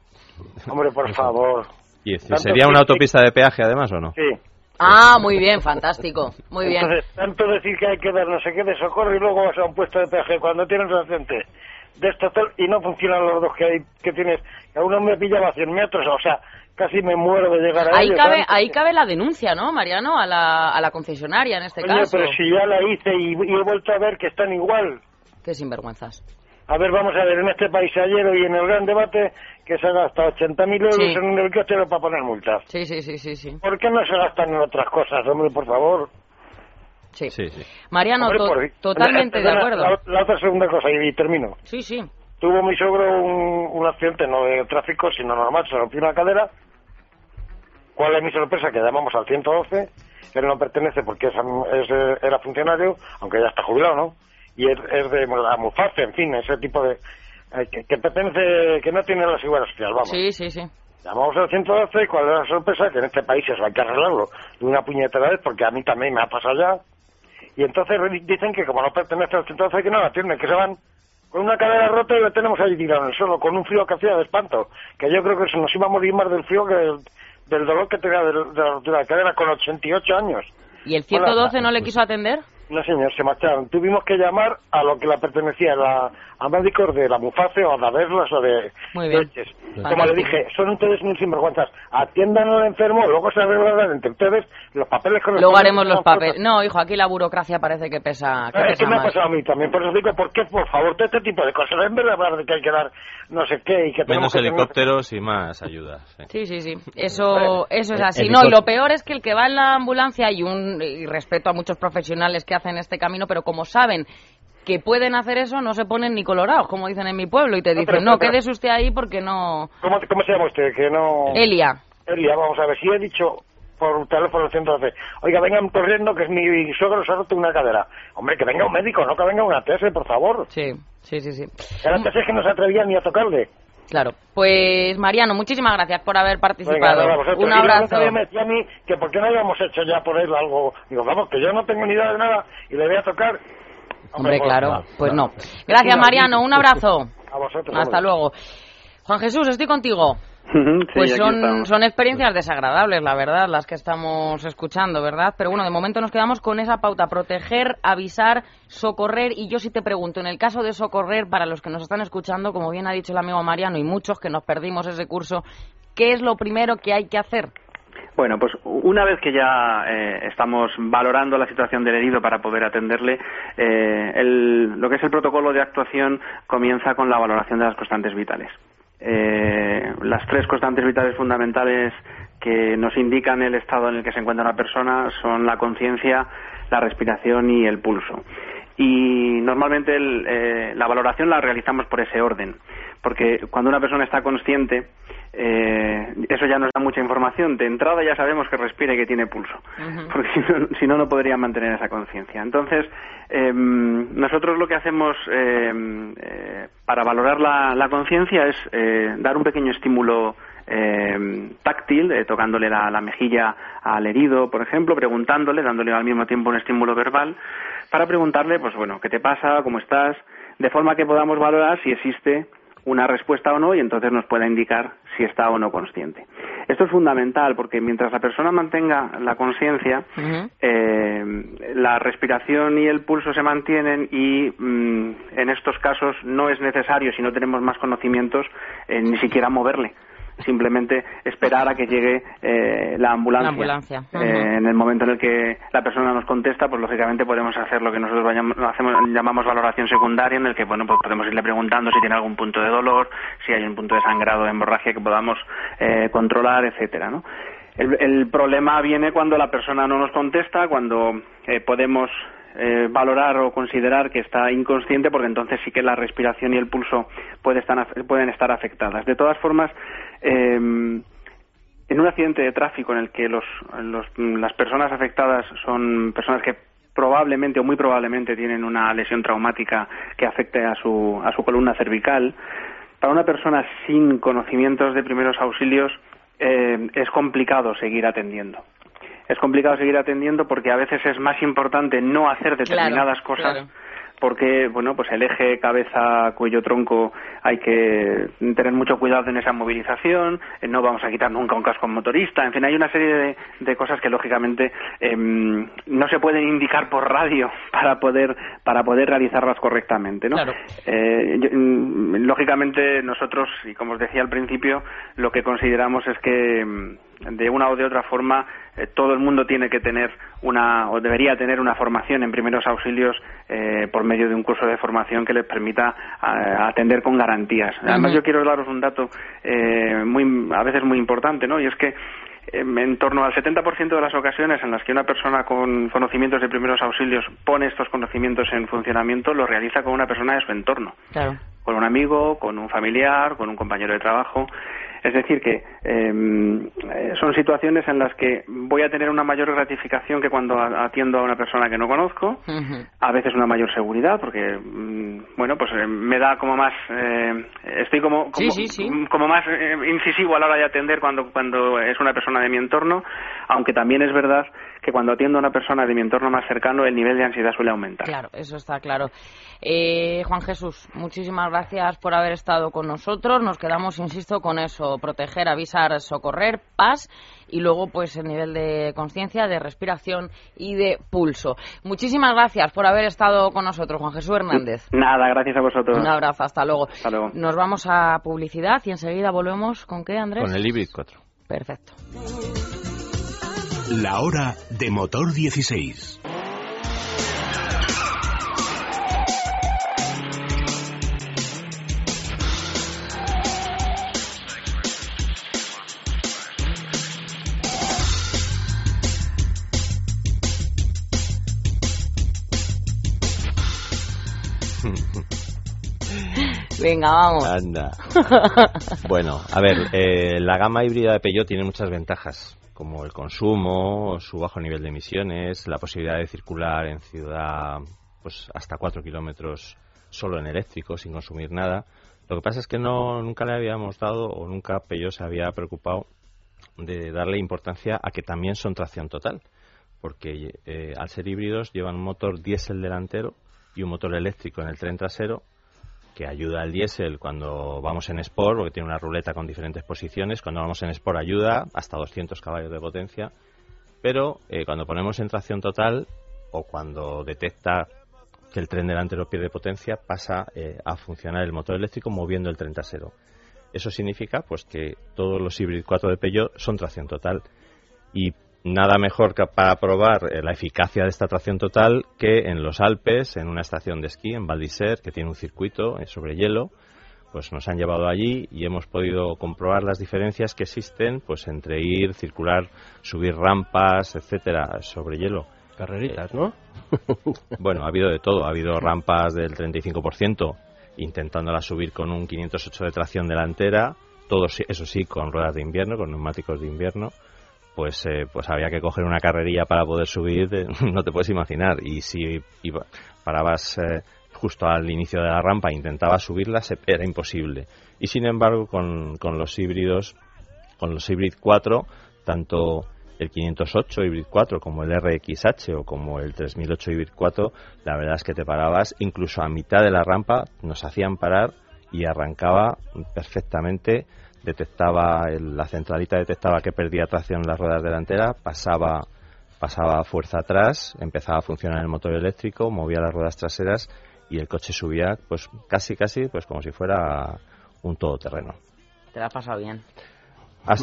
Hombre, por favor. ¿Y sería una autopista de peaje además o no? Sí. Ah, muy bien, fantástico. Muy bien. Entonces, tanto decir que hay que dar no sé qué de socorro y luego vas a un puesto de peaje cuando tienes un accidente de esto y no funcionan los dos que hay que tienes. A uno me pillaba a 100 metros, o sea, casi me muero de llegar a ahí Cabe, ahí cabe la denuncia, ¿no, Mariano? A la, a la concesionaria en este caso. pero si ya la hice y, he vuelto a ver que están igual. Qué sinvergüenzas. A ver, vamos a ver, en este país ayer y en el gran debate que se ha gastado 80.000 euros en un helicóptero para poner multas. Sí, sí, sí, sí, sí. ¿Por qué no se gastan en otras cosas, hombre, por favor? Sí. sí, Mariano, totalmente de acuerdo. La, otra segunda cosa, y, termino. Sí, sí. Tuvo mi sogro un, accidente, no de tráfico, sino normal, se rompió una cadera. ¿Cuál es mi sorpresa? Que llamamos al 112, él no pertenece porque es, era funcionario, aunque ya está jubilado, ¿no? Y es, de la MUFACE, en fin, ese tipo de... Eh, que, pertenece, que no tiene la seguridad social, vamos. Sí, sí, sí. Llamamos al 112 y cuál es la sorpresa que en este país eso hay que arreglarlo de una puñetera vez porque a mí también me ha pasado ya y entonces dicen que como no pertenece al centro que no la tienen, que se van con una cadera rota y lo tenemos ahí tirado en el suelo, con un frío que hacía de espanto, que yo creo que se nos iba a morir más del frío que del, dolor que tenía de, la rotura de cadera con 88 años. ¿Y el 112 no le quiso atender? No, señor, se marcharon. Tuvimos que llamar a lo que la pertenecía, la, a médicos de la Muface o a la Verlas o de Muy bien. Como le dije, son ustedes muy sinvergüenzas. Atiendan al enfermo, luego se arreglarán entre ustedes los papeles con Luego haremos los papeles. No, hijo, aquí la burocracia parece que pesa. Que es que me ha pasado a mí también. Por eso digo, ¿por qué, por favor, todo este tipo de cosas? En vez de hablar de que hay que dar no sé qué y que Menos helicópteros y más ayudas. Sí, sí, sí. Eso, eso es así. No, y lo peor es que el que va en la ambulancia, y, un, y respeto a muchos profesionales que hacen este camino, pero como saben que pueden hacer eso no se ponen ni colorados, como dicen en mi pueblo, y te dicen, no, quédese usted ahí porque no... ¿Cómo, ¿Cómo, se llama usted? Que no... Elia. Elia, vamos a ver, si he dicho por teléfono 112, oiga, vengan corriendo que es mi suegro se ha roto una cadera. Hombre, que venga un médico, no que venga una TS, por favor. Sí, sí, sí, sí. Era TS que no se atrevía ni a tocarle. Claro. Pues, Mariano, muchísimas gracias por haber participado. un abrazo. Y me decía a mí que por qué no habíamos hecho ya por él algo. Digo, vamos, que yo no tengo ni idea de nada y le voy a tocar. Hombre, claro, pues no. Gracias, Mariano, un abrazo. Hasta luego. Juan Jesús, estoy contigo. Pues son, son experiencias desagradables, la verdad, las que estamos escuchando, ¿verdad? Pero bueno, de momento nos quedamos con esa pauta, proteger, avisar, socorrer. Y yo sí te pregunto, en el caso de socorrer, para los que nos están escuchando, como bien ha dicho el amigo Mariano y muchos que nos perdimos ese curso, ¿qué es lo primero que hay que hacer? Bueno, pues una vez que ya eh, estamos valorando la situación del herido para poder atenderle, eh, lo que es el protocolo de actuación comienza con la valoración de las constantes vitales. Eh, las tres constantes vitales fundamentales que nos indican el estado en el que se encuentra una persona son la conciencia, la respiración y el pulso. Y normalmente la valoración la realizamos por ese orden, porque cuando una persona está consciente, eh, eso ya nos da mucha información. De entrada ya sabemos que respira y que tiene pulso, porque si no, no, podría mantener esa conciencia. Entonces, em, nosotros lo que hacemos em, eh, para valorar la, conciencia es eh, dar un pequeño estímulo táctil, tocándole la, la mejilla al herido, por ejemplo, preguntándole, dándole al mismo tiempo un estímulo verbal, para preguntarle, pues bueno, ¿qué te pasa? ¿Cómo estás? De forma que podamos valorar si existe una respuesta o no y entonces nos pueda indicar si está o no consciente. Esto es fundamental porque mientras la persona mantenga la conciencia, eh, la respiración y el pulso se mantienen y mm, en estos casos no es necesario, si no tenemos más conocimientos, eh, ni siquiera moverle simplemente esperar a que llegue eh, la ambulancia. Eh, en el momento en el que la persona nos contesta, pues lógicamente podemos hacer lo que nosotros vayamos, hacemos, llamamos valoración secundaria, en el que bueno, pues podemos irle preguntando si tiene algún punto de dolor, si hay un punto de sangrado, de hemorragia que podamos eh, controlar, etcétera, ¿no? El, el, problema viene cuando la persona no nos contesta, cuando podemos eh, valorar o considerar que está inconsciente porque entonces sí que la respiración y el pulso puede estar, pueden estar afectadas. De todas formas, em, en un accidente de tráfico en el que los, las personas afectadas son personas que probablemente o muy probablemente tienen una lesión traumática que afecte a su, a su columna cervical, para una persona sin conocimientos de primeros auxilios eh, es complicado seguir atendiendo es complicado seguir atendiendo porque a veces es más importante no hacer determinadas cosas porque bueno pues el eje cabeza cuello tronco hay que tener mucho cuidado en esa movilización eh, no vamos a quitar nunca un casco motorista en fin hay una serie de, cosas que lógicamente em, no se pueden indicar por radio para poder para poder realizarlas correctamente no eh, mm, lógicamente nosotros y como os decía al principio lo que consideramos es que em, de una o de otra forma eh, todo el mundo tiene que tener una o debería tener una formación en primeros auxilios eh, por medio de un curso de formación que les permita atender con garantías. Además, yo quiero daros un dato eh, muy a veces muy importante, ¿no? Y es que em, en torno al 70% de las ocasiones en las que una persona con conocimientos de primeros auxilios pone estos conocimientos en funcionamiento, lo realiza con una persona de su entorno. Con un amigo, con un familiar, con un compañero de trabajo. Es decir, que em, eh, son situaciones en las que voy a tener una mayor gratificación que cuando atiendo a una persona que no conozco, a veces una mayor seguridad, porque, mm, bueno, pues eh, me da como más, eh, estoy como, como, más incisivo a la hora de atender cuando, cuando es una persona de mi entorno, aunque también es verdad que cuando atiendo a una persona de mi entorno más cercano, el nivel de ansiedad suele aumentar. Claro, eso está claro. Juan Jesús, muchísimas gracias por haber estado con nosotros. Nos quedamos, insisto, con eso proteger, avisar, socorrer, paz y luego pues el nivel de conciencia, de respiración y de pulso. Muchísimas gracias por haber estado con nosotros, Juan Jesús Hernández. Nada, gracias a vosotros. Un abrazo, hasta luego. Hasta luego. Nos vamos a publicidad y enseguida volvemos con qué, Andrés? Con el Hybrid 4. Perfecto. La hora de motor 16. Venga, vamos. Anda. bueno, a ver, eh, la gama híbrida de Peugeot tiene muchas ventajas, como el consumo, su bajo nivel de emisiones, la posibilidad de circular en ciudad pues hasta 4 kilómetros solo en eléctrico, sin consumir nada. Lo que pasa es que no nunca le habíamos dado o nunca Peugeot se había preocupado de darle importancia a que también son tracción total, porque eh, al ser híbridos llevan un motor diésel delantero y un motor eléctrico en el tren trasero que ayuda al diésel cuando vamos en Sport, porque tiene una ruleta con diferentes posiciones. Cuando vamos en Sport ayuda hasta 200 caballos de potencia. Pero eh, cuando ponemos en tracción total o cuando detecta que el tren delantero pierde potencia, pasa eh, a funcionar el motor eléctrico moviendo el tren trasero. Eso significa pues que todos los Hybrid 4 de Peugeot son tracción total. Y nada mejor que para probar eh, la eficacia de esta tracción total que en los Alpes, en una estación de esquí, en Val que tiene un circuito eh, sobre hielo, pues nos han llevado allí y hemos podido comprobar las diferencias que existen pues entre ir, circular, subir rampas, etcétera, sobre hielo. Carreritas, ¿no? bueno, ha habido de todo. Ha habido rampas del 35%, intentándolas subir con un 508 de tracción delantera, todo eso sí, con ruedas de invierno, con neumáticos de invierno pues eh, pues había que coger una carrerilla para poder subir, no te puedes imaginar. Y si parabas eh, justo al inicio de la rampa e intentabas subirla, era imposible. Y sin embargo, con, con los híbridos con los Hybrid 4, tanto el 508 Hybrid 4 como el RXH o como el 3008 Hybrid 4, la verdad es que te parabas incluso a mitad de la rampa, nos hacían parar y arrancaba perfectamente, detectaba la centralita detectaba que perdía tracción en las ruedas delanteras, pasaba pasaba fuerza atrás, empezaba a funcionar el motor eléctrico, movía las ruedas traseras y el coche subía pues casi casi pues como si fuera un todoterreno. Te la has pasado bien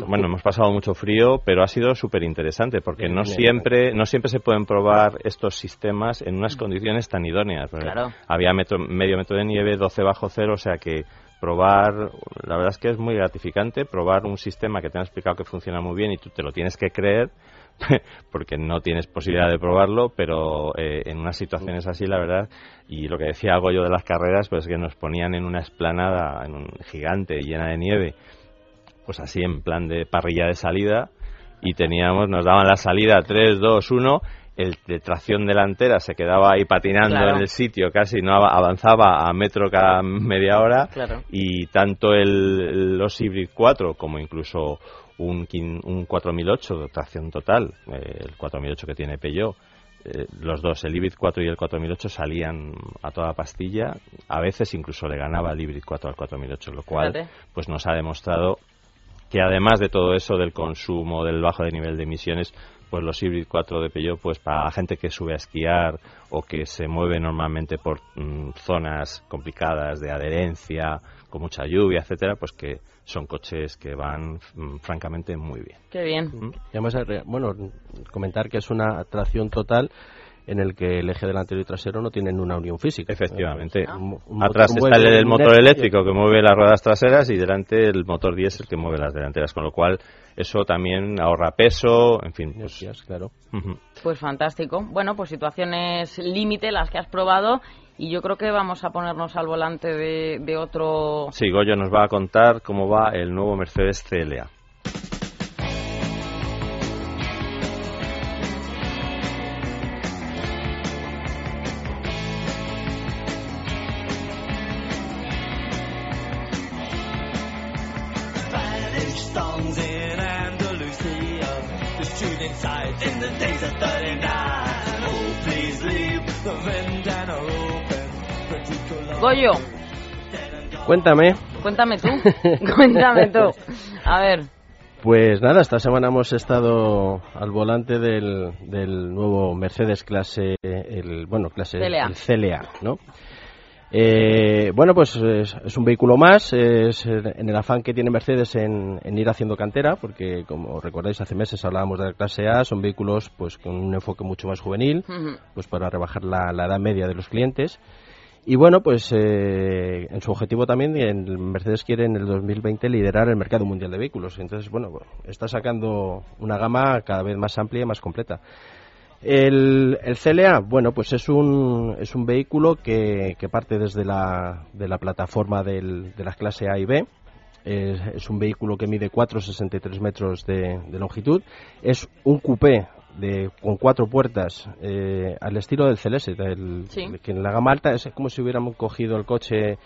bueno, hemos pasado mucho frío, pero ha sido súper interesante porque no siempre no siempre se pueden probar estos sistemas en unas condiciones tan idóneas. Había medio metro de nieve, 12 bajo cero, o sea que probar, la verdad es que es muy gratificante probar un sistema que te han explicado que funciona muy bien y tú te lo tienes que creer porque no tienes posibilidad de probarlo, pero eh, en unas situaciones así, la verdad, y lo que decía Goyo de las carreras, pues que nos ponían en una esplanada en un gigante llena de nieve pues así en plan de parrilla de salida y teníamos, nos daban la salida 3, 2, 1, el de tracción delantera se quedaba ahí patinando en el sitio, casi no avanzaba a metro cada media hora. Y tanto el, los Hybrid 4 como incluso un, un 4008 de tracción total, eh, el 4008 que tiene Peugeot, eh, los dos, el Hybrid 4 y el 4008, salían a toda pastilla. A veces incluso le ganaba el Hybrid 4 al 4008, lo cual pues nos ha demostrado que además de todo eso del consumo, del bajo de nivel de emisiones, pues los Hybrid 4 de Peugeot, pues para la gente que sube a esquiar o que se mueve normalmente por mm, zonas complicadas de adherencia, con mucha lluvia, etcétera, pues que son coches que van mm, francamente muy bien. Qué bien. Eh, bueno, comentar que es una tracción total en el que el eje delantero y trasero no tienen una unión física. Efectivamente. Atrás está el, motor eléctrico que mueve las ruedas traseras y delante el motor diésel que mueve las delanteras, con lo cual eso también ahorra peso, en fin. Pues, claro. pues fantástico. Bueno, pues situaciones límite las que has probado y yo creo que vamos a ponernos al volante de, de otro... Sí, Goyo nos va a contar cómo va el nuevo Mercedes CLA. Cuéntame. Cuéntame tú. Cuéntame tú. A ver. Pues nada, esta semana hemos estado al volante del, del nuevo Mercedes clase, el, bueno, clase CLA. El CLA, ¿no? Eh, bueno, pues es, un vehículo más, es en el afán que tiene Mercedes en, ir haciendo cantera, porque como recordáis hace meses hablábamos de la clase A, son vehículos pues con un enfoque mucho más juvenil, pues para rebajar la, edad media de los clientes. Y bueno, pues eh, en su objetivo también, Mercedes quiere en el 2020 liderar el mercado mundial de vehículos. Entonces, bueno, está sacando una gama cada vez más amplia y más completa. El, el, CLA, bueno, pues es un, es un vehículo que, parte desde la, de la plataforma del, de las clases A y B. Es, un vehículo que mide 4,63 metros de, de, longitud. Es un coupé de, con cuatro puertas eh, al estilo del Celeste, que en la gama alta es como si hubiéramos cogido el coche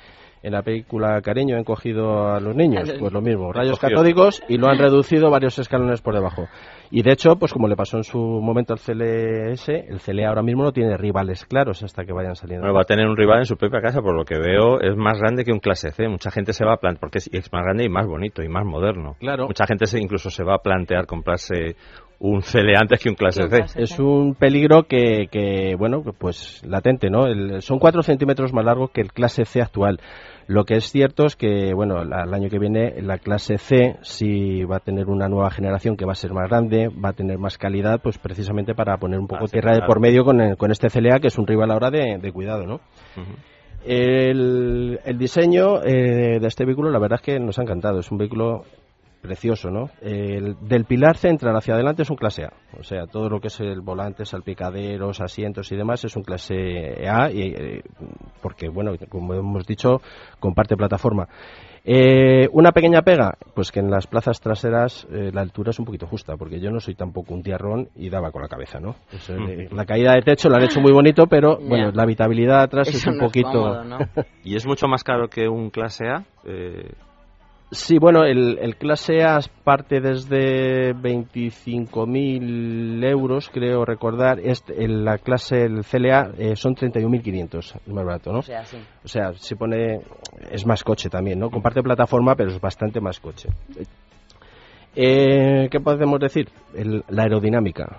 en la película Cariño han cogido a los niños, pues lo mismo, rayos catódicos y lo han reducido varios escalones por debajo. Y de hecho, pues como le pasó en su momento al CLS, el CLA ahora mismo no tiene rivales claros hasta que vayan saliendo. Bueno, va a tener un rival en su propia casa, por lo que veo, es más grande que un clase C. Mucha gente se va a plantear, porque es, más grande y más bonito y más moderno. Claro. Mucha gente se, incluso se va a plantear comprarse un CLA antes que un clase C. Es un peligro que, que bueno, pues latente, ¿no? son 4 centímetros más largo que el clase C actual. Lo que es cierto es que, bueno, el año que viene la clase C sí va a tener una nueva generación que va a ser más grande, va a tener más calidad, pues precisamente para poner un poco tierra de por medio con, con este CLA, que es un rival ahora de, de cuidado, ¿no? el, el, diseño eh, de este vehículo, la verdad es que nos ha encantado. Es un vehículo precioso, ¿no? El, del pilar central hacia adelante es un clase A, o sea, todo lo que es el volante, salpicaderos, asientos y demás es un clase A, y, eh, porque, bueno, como hemos dicho, comparte plataforma. Eh, una pequeña pega, pues que en las plazas traseras eh, la altura es un poquito justa, porque yo no soy tampoco un tiarrón y daba con la cabeza, ¿no? Pues, la caída de techo la han hecho muy bonito, pero bueno, la habitabilidad atrás es un poquito. ¿Y es mucho más caro que un clase A? Sí, bueno, el, el clase A parte desde 25.000 euros, creo recordar. Este, en la clase, el CLA, eh, son 31.500, el más barato, ¿no? O sea, sí. O sea, se pone. Es más coche también, ¿no? Comparte plataforma, pero es bastante más coche. Eh, ¿Qué podemos decir? El- la aerodinámica.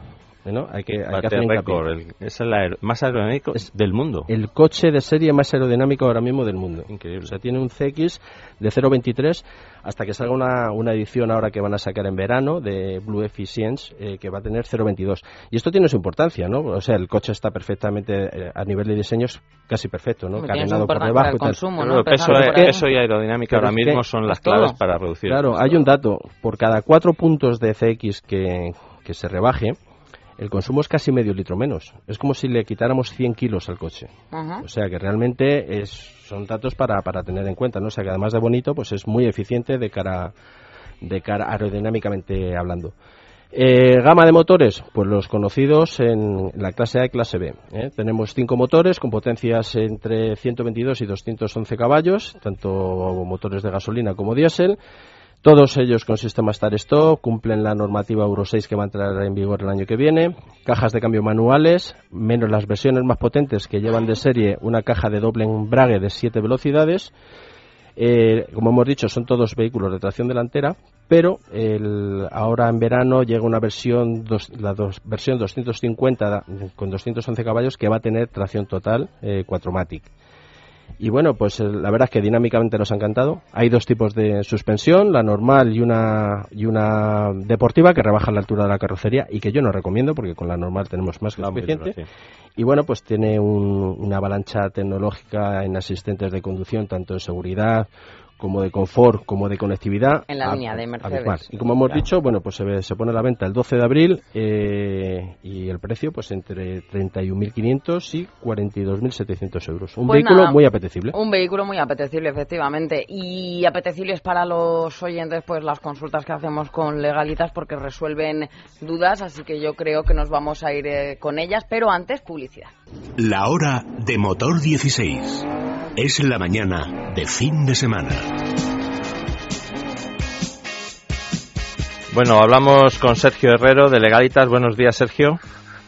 ¿No? Hay que, hay que Bate hacer el- es el aer- más aerodinámico del mundo. El coche de serie más aerodinámico ahora mismo del mundo. Increíble. O sea, tiene un CX de 0.23 hasta que salga una, una edición ahora que van a sacar en verano de Blue Efficiency eh, que va a tener 0.22. Y esto tiene su importancia, ¿no? O sea, el coche está perfectamente, eh, a nivel de diseño, es casi perfecto, ¿no? Carenado por debajo el y tal. consumo, Pero ¿no? peso, peso y aerodinámica ahora que mismo son las todo. claves para reducir. Claro, hay un dato. Por cada cuatro puntos de CX que, que se rebaje, el consumo es casi medio litro menos. Es como si le quitáramos 100 kilos al coche. Ajá. O sea que realmente es, son datos para, para tener en cuenta, ¿no? O sea que además de bonito, pues es muy eficiente de cara, de cara aerodinámicamente hablando. Eh, gama de motores, pues los conocidos en la clase A y clase B. ¿eh? Tenemos cinco motores con potencias entre 122 y 211 caballos, tanto motores de gasolina como diésel. Todos ellos con sistema Start-Stop cumplen la normativa Euro 6 que va a entrar en vigor el año que viene. Cajas de cambio manuales, menos las versiones más potentes que llevan de serie una caja de doble embrague de 7 velocidades. Eh, como hemos dicho, son todos vehículos de tracción delantera, pero ahora en verano llega una versión, dos- la dos- versión 250 con 211 caballos que va a tener tracción total eh, 4MATIC. Y bueno, pues eh, la verdad es que dinámicamente nos ha encantado. Hay dos tipos de suspensión, la normal y una, y una deportiva que rebaja la altura de la carrocería y que yo no recomiendo porque con la normal tenemos más que La suficiente. Y bueno, pues tiene un- una avalancha tecnológica en asistentes de conducción, tanto de seguridad como de confort, como de conectividad. En la a- línea de Mercedes. Y como hemos Claro. dicho, bueno, pues se, ve- se pone a la venta el 12 de abril eh, y el precio pues entre 31.500 y 42.700 euros. Un Pues vehículo nada, muy apetecible. Un vehículo muy apetecible, efectivamente. Y apetecibles para los oyentes, pues las consultas que hacemos con legalitas porque resuelven dudas, así que yo creo que nos vamos a ir eh, con ellas, pero antes publicidad. La hora de motor 16. Es la mañana de fin de semana. Bueno, hablamos con Sergio Herrero de Legalitas. Buenos días, Sergio.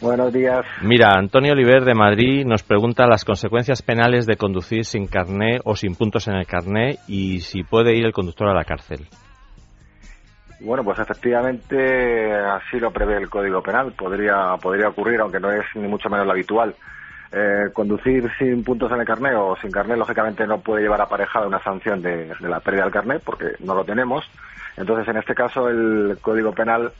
Buenos días. Mira, Antonio Oliver de Madrid nos pregunta las consecuencias penales de conducir sin carné o sin puntos en el carné y si puede ir el conductor a la cárcel. Bueno, pues efectivamente así lo prevé el Código Penal. Podría, podría ocurrir, aunque no es ni mucho menos lo habitual. Eh, conducir sin puntos en el carné o sin carné, lógicamente, no puede llevar aparejada una sanción de, la pérdida del carné, porque no lo tenemos. Entonces, en este caso, el Código Penal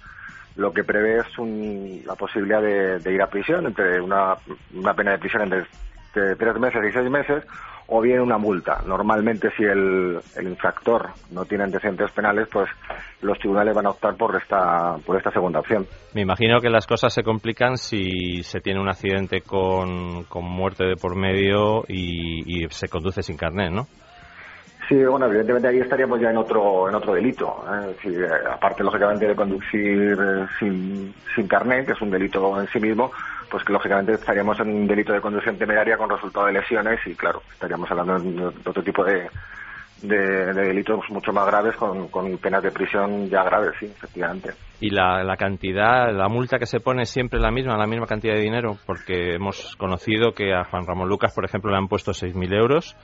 lo que prevé es un- la posibilidad de, de ir a prisión, entre una, una pena de prisión entre tres meses y seis meses, o bien una multa. Normalmente, si el, el infractor no tiene antecedentes penales, pues los tribunales van a optar por esta, por esta segunda opción. Me imagino que las cosas se complican si se tiene un accidente con, con muerte de por medio y, y se conduce sin carné, ¿no? Sí, bueno, evidentemente ahí estaríamos ya en otro en otro delito. ¿eh? Si, eh, aparte, lógicamente, de conducir eh, sin, sin carnet, que es un delito en sí mismo, pues que lógicamente estaríamos en un delito de conducción temeraria con resultado de lesiones y, claro, estaríamos hablando de otro tipo de, de, de delitos mucho más graves con, con penas de prisión ya graves, sí, efectivamente. Y la, la cantidad, la multa que se pone es siempre la misma, la misma cantidad de dinero, porque hemos conocido que a Juan Ramón Lucas, por ejemplo, le han puesto 6.000 euros.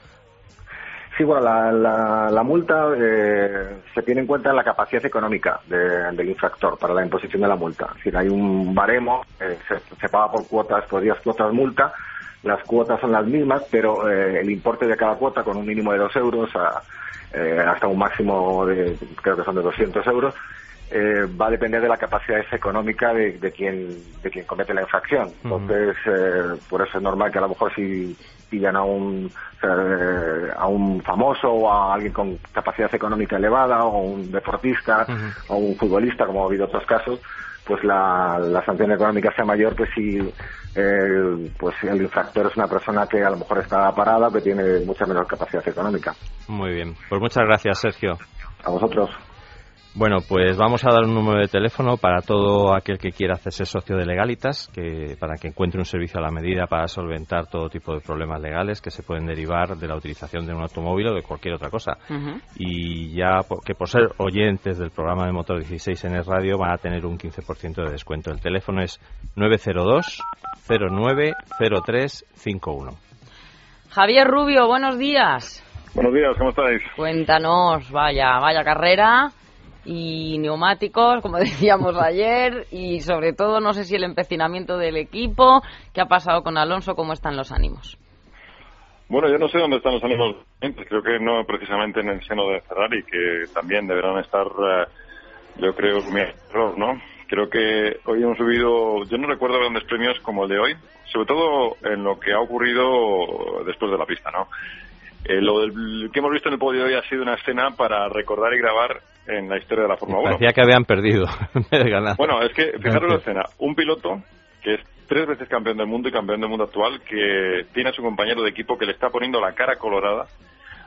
Sí, bueno, la, la, la multa eh, se tiene en cuenta la capacidad económica de- del infractor para la imposición de la multa. Es decir, hay un baremo, eh, se, se paga por cuotas, por 10 cuotas multa, las cuotas son las mismas, pero eh, el importe de cada cuota con un mínimo de 2 euros a, eh, hasta un máximo de, creo que son de 200 euros, eh, va a depender de la capacidad económica de, de quien de quien comete la infracción. Entonces, eh, por eso es normal que a lo mejor si pillan a un eh, a un famoso o a alguien con capacidad económica elevada o un deportista o un futbolista, como ha habido otros casos, pues la, la sanción económica sea mayor que si eh, pues el infractor es una persona que a lo mejor está parada, que tiene mucha menor capacidad económica. Muy bien. Pues muchas gracias, Sergio. A vosotros. Bueno, pues vamos a dar un número de teléfono para todo aquel que quiera hacerse socio de Legalitas, que para que encuentre un servicio a la medida para solventar todo tipo de problemas legales que se pueden derivar de la utilización de un automóvil o de cualquier otra cosa. Y ya que por ser oyentes del programa de Motor 16 en el radio van a tener un 15% de descuento. El teléfono es 902 090351. Javier Rubio, buenos días. Buenos días, ¿cómo estáis? Cuéntanos, vaya, vaya carrera y neumáticos, como decíamos ayer, y sobre todo no sé si el empecinamiento del equipo, qué ha pasado con Alonso, cómo están los ánimos. Bueno, yo no sé dónde están los ánimos, creo que no precisamente en el seno de Ferrari, que también deberán estar, eh, yo creo, ¿no? Creo que hoy hemos subido, yo no recuerdo grandes premios como el de hoy, sobre todo en lo que ha ocurrido después de la pista, ¿no? Eh, lo del, que hemos visto en el podio hoy ha sido una escena para recordar y grabar en la historia de la Fórmula 1. Parecía que habían perdido. Bueno, es que fijaros la escena. Un piloto que es tres veces campeón del mundo y campeón del mundo actual, que tiene a su compañero de equipo que le está poniendo la cara colorada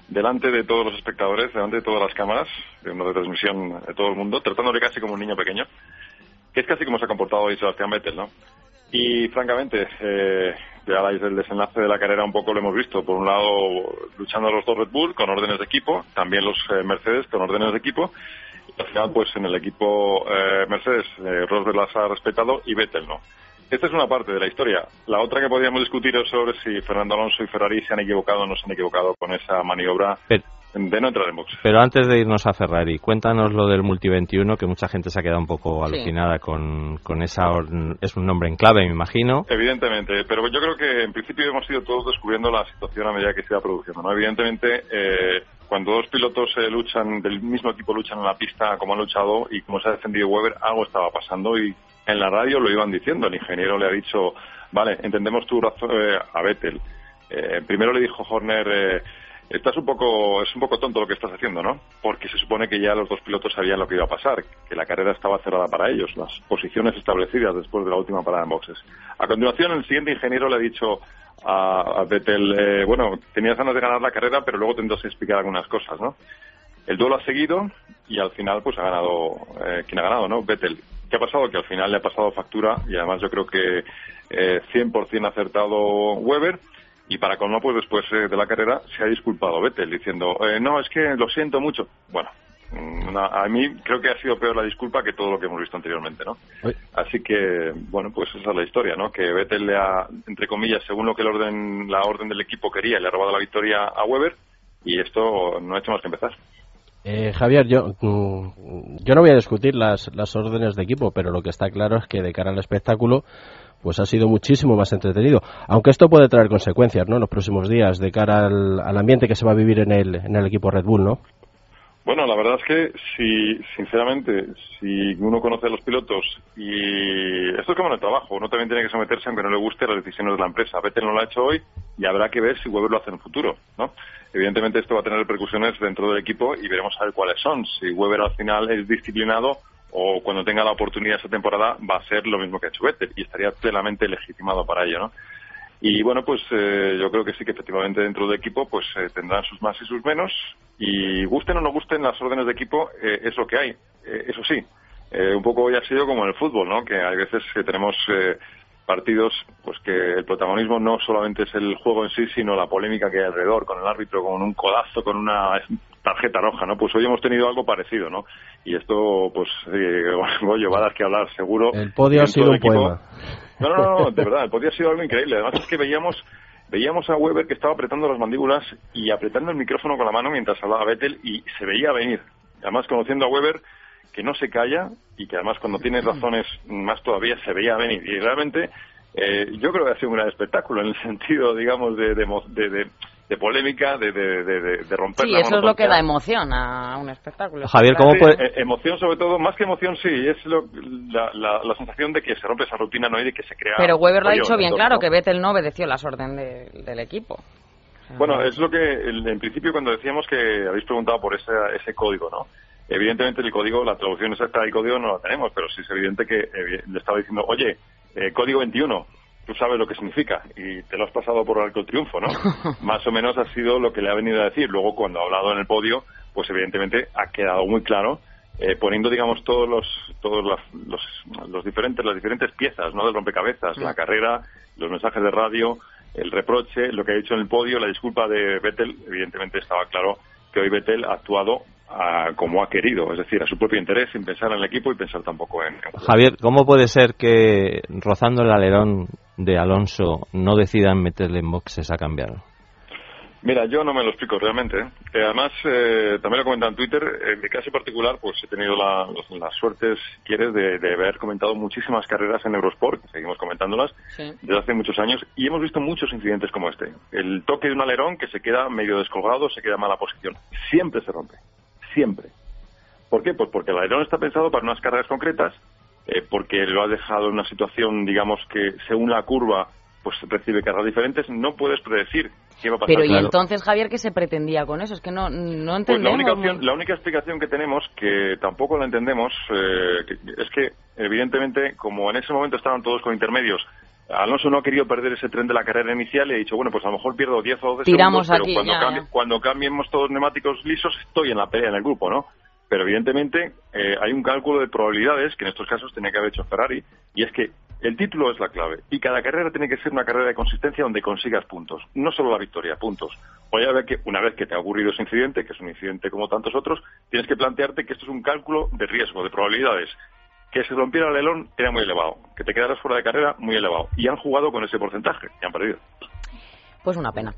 delante de todos los espectadores, delante de todas las cámaras, de una de transmisión de todo el mundo, tratándole casi como un niño pequeño, que es casi como se ha comportado hoy Sebastián Vettel, ¿no? Y francamente, eh, ya el desenlace de la carrera un poco lo hemos visto. Por un lado, luchando los dos Red Bull con órdenes de equipo, también los eh, Mercedes con órdenes de equipo. Y al final, pues en el equipo eh, Mercedes, eh, Rosberg las ha respetado y Vettel no. Esta es una parte de la historia. La otra que podríamos discutir es sobre si Fernando Alonso y Ferrari se han equivocado o no se han equivocado con esa maniobra de no entrar en boxes. Pero antes de irnos a Ferrari, cuéntanos lo del Multi 21, que mucha gente se ha quedado un poco alucinada con, con esa. Es un nombre en clave, me imagino. Evidentemente, pero yo creo que en principio hemos ido todos descubriendo la situación a medida que se iba produciendo. ¿no? Evidentemente, eh, cuando dos pilotos eh, luchan, del mismo equipo luchan en la pista como han luchado y como se ha defendido Weber, algo estaba pasando y en la radio lo iban diciendo. El ingeniero le ha dicho, vale, entendemos tu razón eh, a Vettel. primero le dijo Horner Estás un poco, es un poco tonto lo que estás haciendo, ¿no? Porque se supone que ya los dos pilotos sabían lo que iba a pasar, que la carrera estaba cerrada para ellos, las posiciones establecidas después de la última parada en boxes. A continuación, el siguiente ingeniero le ha dicho a, Vettel, eh, bueno, tenías ganas de ganar la carrera, pero luego tendrás que explicar algunas cosas, ¿no? El duelo ha seguido y al final, pues ha ganado, eh, ¿quién ha ganado, no? Vettel. ¿Qué ha pasado? Que al final le ha pasado factura y además yo creo que eh, 100% acertado Weber y para colmo, pues después eh, de la carrera se ha disculpado Vettel diciendo, eh, no, es que lo siento mucho. Bueno, mm, a mí creo que ha sido peor la disculpa que todo lo que hemos visto anteriormente, ¿no? Así que, bueno, pues esa es la historia, ¿no? Que Vettel le ha, entre comillas, según lo que el orden, la orden del equipo quería, le ha robado la victoria a Weber y esto no ha hecho más que empezar. Eh, Javier, yo, mm, yo no voy a discutir las, las órdenes de equipo, pero lo que está claro es que de cara al espectáculo pues ha sido muchísimo más entretenido. Aunque esto puede traer consecuencias, ¿no? En los próximos días de cara al, ambiente que se va a vivir en el, en el equipo Red Bull, ¿no? Bueno, la verdad es que si, sinceramente, si uno conoce a los pilotos y esto es como en el trabajo, uno también tiene que someterse aunque no le guste las decisiones de la empresa. Vettel no lo ha hecho hoy y habrá que ver si Weber lo hace en el futuro, ¿no? Evidentemente esto va a tener repercusiones dentro del equipo y veremos a ver cuáles son. Si Weber al final es disciplinado o cuando tenga la oportunidad esta temporada va a ser lo mismo que ha hecho Vettel y estaría plenamente legitimado para ello, ¿no? Y bueno, pues eh, yo creo que sí que efectivamente dentro del equipo pues eh, tendrán sus más y sus menos y gusten o no gusten las órdenes de equipo eh, es lo que hay, eso sí. un poco hoy ha sido como en el fútbol, ¿no? Que hay veces que tenemos partidos pues que el protagonismo no solamente es el juego en sí, sino la polémica que hay alrededor, con el árbitro, con un codazo, con una tarjeta roja, ¿no? Pues hoy hemos tenido algo parecido, ¿no? Y esto, pues, eh, Goyo, va a dar que hablar, seguro. El podio ha sido un poema. No, no, no, de verdad, el podio ha sido algo increíble. Además es que veíamos veíamos a Weber que estaba apretando las mandíbulas y apretando el micrófono con la mano mientras hablaba Vettel y se veía venir. Además, conociendo a Weber, que no se calla y que además cuando tiene razones más todavía se veía venir. Y realmente eh, yo creo que ha sido un gran espectáculo en el sentido, digamos, de, de, de, de polémica, de, de, de, romper sí, eso es lo que da emoción a un espectáculo. Javier, ¿cómo puede...? Eh, emoción sobre todo, más que emoción sí, es la, la, sensación de que se rompe esa rutina no y de que se crea... Pero Weber lo ha dicho bien claro, que Vettel no obedeció las órdenes del equipo. Bueno, es lo que en principio cuando decíamos que habéis preguntado por ese, ese código, ¿no? Evidentemente el código, la traducción exacta del código no la tenemos, pero sí es evidente que eh, le estaba diciendo, oye, eh, código 21, tú sabes lo que significa y te lo has pasado por arco triunfo, ¿no? Más o menos ha sido lo que le ha venido a decir. Luego, cuando ha hablado en el podio, pues evidentemente ha quedado muy claro eh, poniendo, digamos, todos los, todos los, los, diferentes, las diferentes piezas, ¿no? Del rompecabezas, la carrera, los mensajes de radio, el reproche, lo que ha dicho en el podio, la disculpa de Vettel, evidentemente estaba claro que hoy Vettel ha actuado como ha querido, es decir, a su propio interés, sin pensar en el equipo y pensar tampoco en... Javier, ¿cómo puede ser que rozando el alerón de Alonso no decidan meterle en boxes a cambiarlo? Mira, yo no me lo explico realmente. ¿eh? Eh, además, eh, también lo comentan en Twitter. En mi caso particular, pues he tenido la, suerte, si quieres, de, haber comentado muchísimas carreras en Eurosport, seguimos comentándolas, desde hace muchos años, y hemos visto muchos incidentes como este. El toque de un alerón que se queda medio descolgado, se queda en mala posición. Siempre se rompe. Siempre. ¿Por qué? Pues porque el alerón está pensado para unas carreras concretas, porque lo ha dejado en una situación, digamos, que según la curva pues recibe cargas diferentes, no puedes predecir qué va a pasar. Pero ¿y entonces, Javier, qué se pretendía con eso? Es que no, no entendemos. Pues la, única la única explicación que tenemos, que tampoco la entendemos, eh, es que, evidentemente, como en ese momento estaban todos con intermedios, Alonso no ha querido perder ese tren de la carrera inicial y ha dicho, bueno, pues a lo mejor pierdo 10 o 12 Tiramos segundos, pero cuando, cuando cambiemos todos neumáticos lisos, estoy en la pelea en el grupo, ¿no? Pero evidentemente eh, hay un cálculo de probabilidades que en estos casos tenía que haber hecho Ferrari y es que el título es la clave y cada carrera tiene que ser una carrera de consistencia donde consigas puntos, no solo la victoria, puntos. O ya ver que una vez que te ha ocurrido ese incidente, que es un incidente como tantos otros, tienes que plantearte que esto es un cálculo de riesgo, de probabilidades. Que se rompiera el elón era muy elevado, que te quedaras fuera de carrera muy elevado y han jugado con ese porcentaje y han perdido. Pues una pena.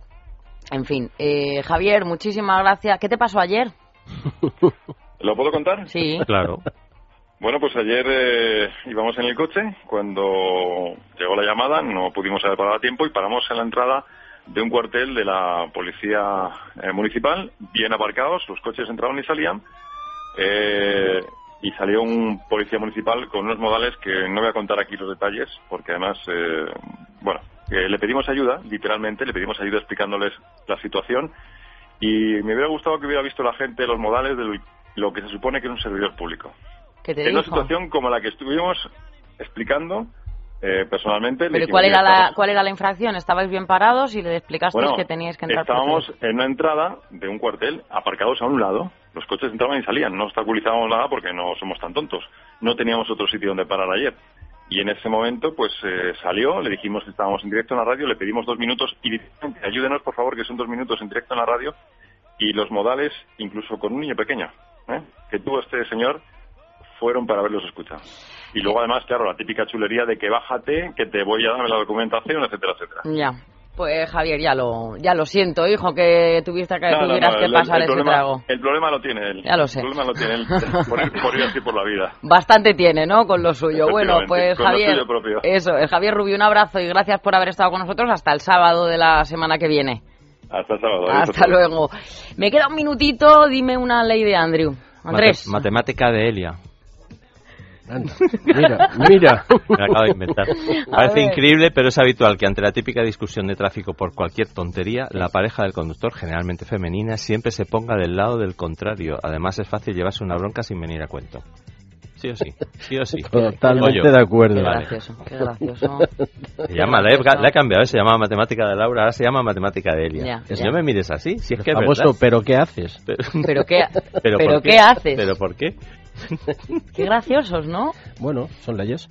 En fin, eh, Javier, muchísimas gracias. ¿Qué te pasó ayer? ¿Lo puedo contar? Sí. Claro. Bueno, pues ayer eh, íbamos en el coche cuando llegó la llamada, no pudimos haber parado a tiempo y paramos en la entrada de un cuartel de la policía eh, municipal, bien aparcados, los coches entraban y salían, eh, y salió un policía municipal con unos modales que no voy a contar aquí los detalles, porque además, bueno, le pedimos ayuda, literalmente, le pedimos ayuda explicándoles la situación, y me hubiera gustado que hubiera visto la gente los modales de lo que se supone que es un servidor público en una situación como la que estuvimos explicando eh, personalmente. ¿Pero cuál era, la, cuál era la infracción? ¿Estabais bien parados y le explicasteis que teníais que entrar? Estábamos en una entrada de un cuartel, aparcados a un lado. Los coches entraban y salían. No obstaculizábamos nada porque no somos tan tontos. No teníamos otro sitio donde parar ayer. Y en ese momento, pues eh, salió, le dijimos que estábamos en directo en la radio, le pedimos dos minutos y ayúdenos, por favor, que son dos minutos en directo en la radio. Y los modales, incluso con un niño pequeño, ¿eh? que tuvo este señor, fueron para verlos escuchar. Y luego además, claro, la típica chulería de que bájate, que te voy a darme la documentación, etcétera, etcétera. Ya. Pues Javier, ya lo, ya lo siento, hijo, que tuviste que, tuvieras que pasar ese trago. El problema lo tiene él. Ya lo sé. El problema lo tiene él, por, ir, así por la vida. Bastante tiene, ¿no? Con lo suyo. Bueno, pues Javier, eso, el Javier Rubio, un abrazo y gracias por haber estado con nosotros hasta el sábado de la semana que viene. Hasta el sábado. Hasta luego. Me queda un minutito, dime una ley de Andrew. Andrés. matemática de Elia mira, mira. Me acabo de inventar. Parece increíble, pero es habitual que ante la típica discusión de tráfico por cualquier tontería, la pareja del conductor, generalmente femenina, siempre se ponga del lado del contrario. Además, es fácil llevarse una bronca sin venir a cuento. Sí o sí, sí o sí. Totalmente de acuerdo. Qué gracioso, qué gracioso. Se llama, la he, cambiado, ¿eh? se llama matemática de Laura, ahora se llama matemática de Elia. Ya, no me mires así, si es que es famoso, pero ¿qué haces? Pero, qué, pero, qué? haces? ¿Pero por qué? Qué graciosos, ¿no? Bueno, son leyes.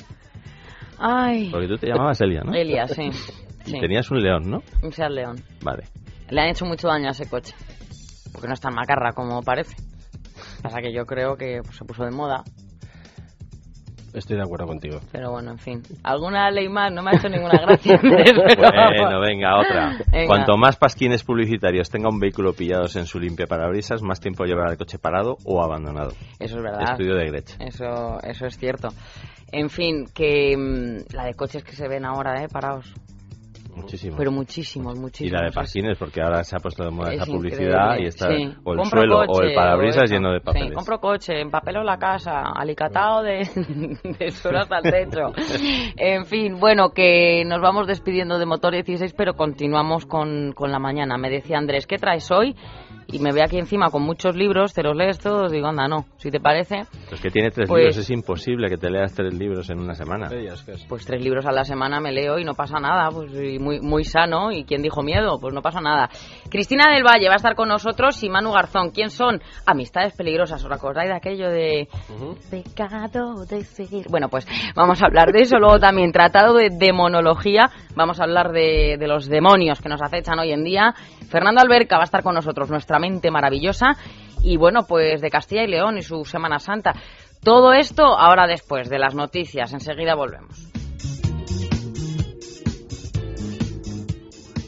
Ay. Porque tú te llamabas Elia, ¿no? Elia, sí. tenías un león, ¿no? Un Seat León. Vale. Le han hecho mucho daño a ese coche. Porque no es tan macarra como parece. Pasa que yo creo que pues, se puso de moda Estoy de acuerdo contigo. Pero bueno, en fin. ¿Alguna ley más? No me ha hecho ninguna gracia. bueno, venga, otra. Cuanto más pasquines publicitarios tenga un vehículo pillados en su limpia parabrisas, más tiempo llevará el coche parado o abandonado. Eso es verdad. Estudio de Grech. Eso, eso es cierto. En fin, que mm, la de coches que se ven ahora, ¿eh? Parados. Muchísimos. Pero muchísimos, muchísimos. Y la de pasquines, porque ahora se ha pusto de moda esa publicidad y está o el suelo o el parabrisas lleno de papeles. Sí, compro coche, empapelo la casa, alicatado de, de suelo hasta el techo. en fin, bueno, que nos vamos despidiendo de Motor 16, pero continuamos con, con la mañana. Me decía Andrés, ¿qué traes hoy? y me ve aquí encima con muchos libros, te los lees todos, digo, anda, no, si te parece. Pues que tiene tres libros, pues es imposible que te leas tres libros en una semana. Pues tres libros a la semana me leo y no pasa nada, pues y muy, muy sano. ¿Y quién dijo miedo? Pues no pasa nada. Cristina del Valle va a estar con nosotros y Manu Garzón. ¿Quién son? Amistades peligrosas. ¿Os acordáis de aquello de pecado de seguir? Bueno, pues vamos a hablar de eso. Luego también tratado de demonología. Vamos a hablar de, de los demonios que nos acechan hoy en día. Fernando Alberca va a estar con nosotros, nuestra mente maravillosa. Y bueno, pues de Castilla y León y su Semana Santa. Todo esto ahora después de las noticias. Enseguida volvemos.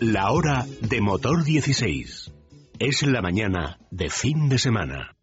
La hora de motor 16. Es la mañana de fin de semana.